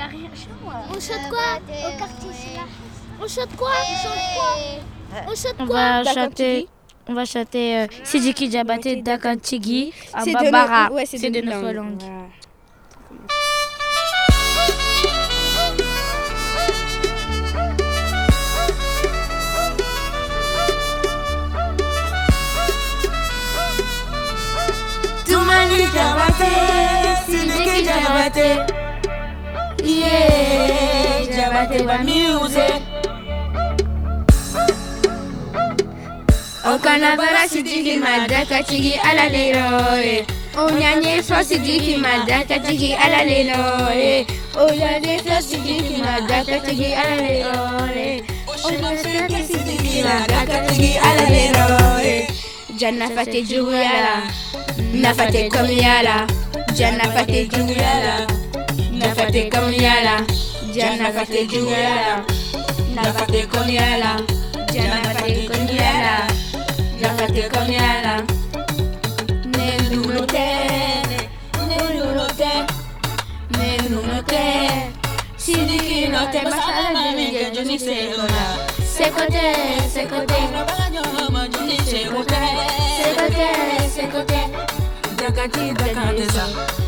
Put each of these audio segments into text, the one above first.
y a rien. Chez moi. On chante quoi Au quartier, c'est là. On chante quoi On chante quoi On chante On quoi va chanter, on va chanter euh, Sidiki Diabaté Dakantigi à ouais, c'est de notre langue. Tumani Jabate, Sidiki yeah, Jabate wa music. Okanabara sidiki madaka chigi ala lero eh. Onyanye so sidiki madaka chigi ala lero eh. Onyanye so sidiki madaka chigi ala lero eh. Onyanye so sidiki madaka chigi ala lero eh. Janna fate juguyala, na fate fate fate comme Yala, Diana fate Juliana, la fate comme Yala, Diana fate comme Yala, la fate comme Yala. Nel numero te, nel numero te, nel numero te, si di chi non te ma sarà di me che giù mi sembra. Secondo te, secondo te, non voglio ma giù mi sembra. Secondo te, secondo te, da canti, da canti,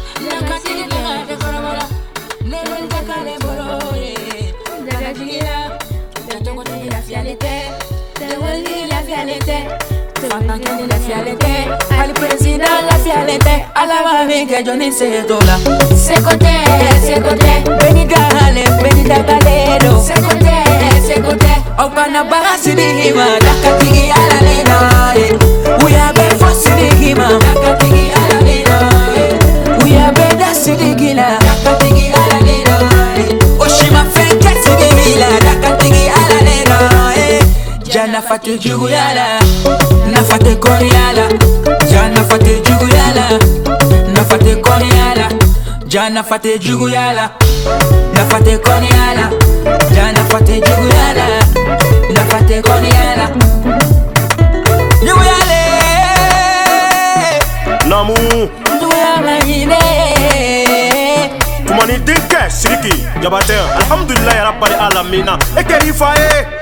Matan kendine fiyalete Ali president'la fiyalete Alaba beke joni setola Sekote, sekote Beni gale, beni dagalero Sekote, sekote Okana bahasini himada Katigi ya già ne ha fatti giugulala Ne ha fatti coriala Già ne ha fatti giugulala Ne ha fatti coriala Già ne ha fatti giugulala Ne ha fatti coriala Già ne ha fatti giugulala Ne ha fatti coriala. Giugulale Namu! Giugulala Tumani dikke siriki jabatɛ alhamdulilahi rabbil alamina. E kɛr'i fa ye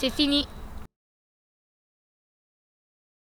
C'est fini.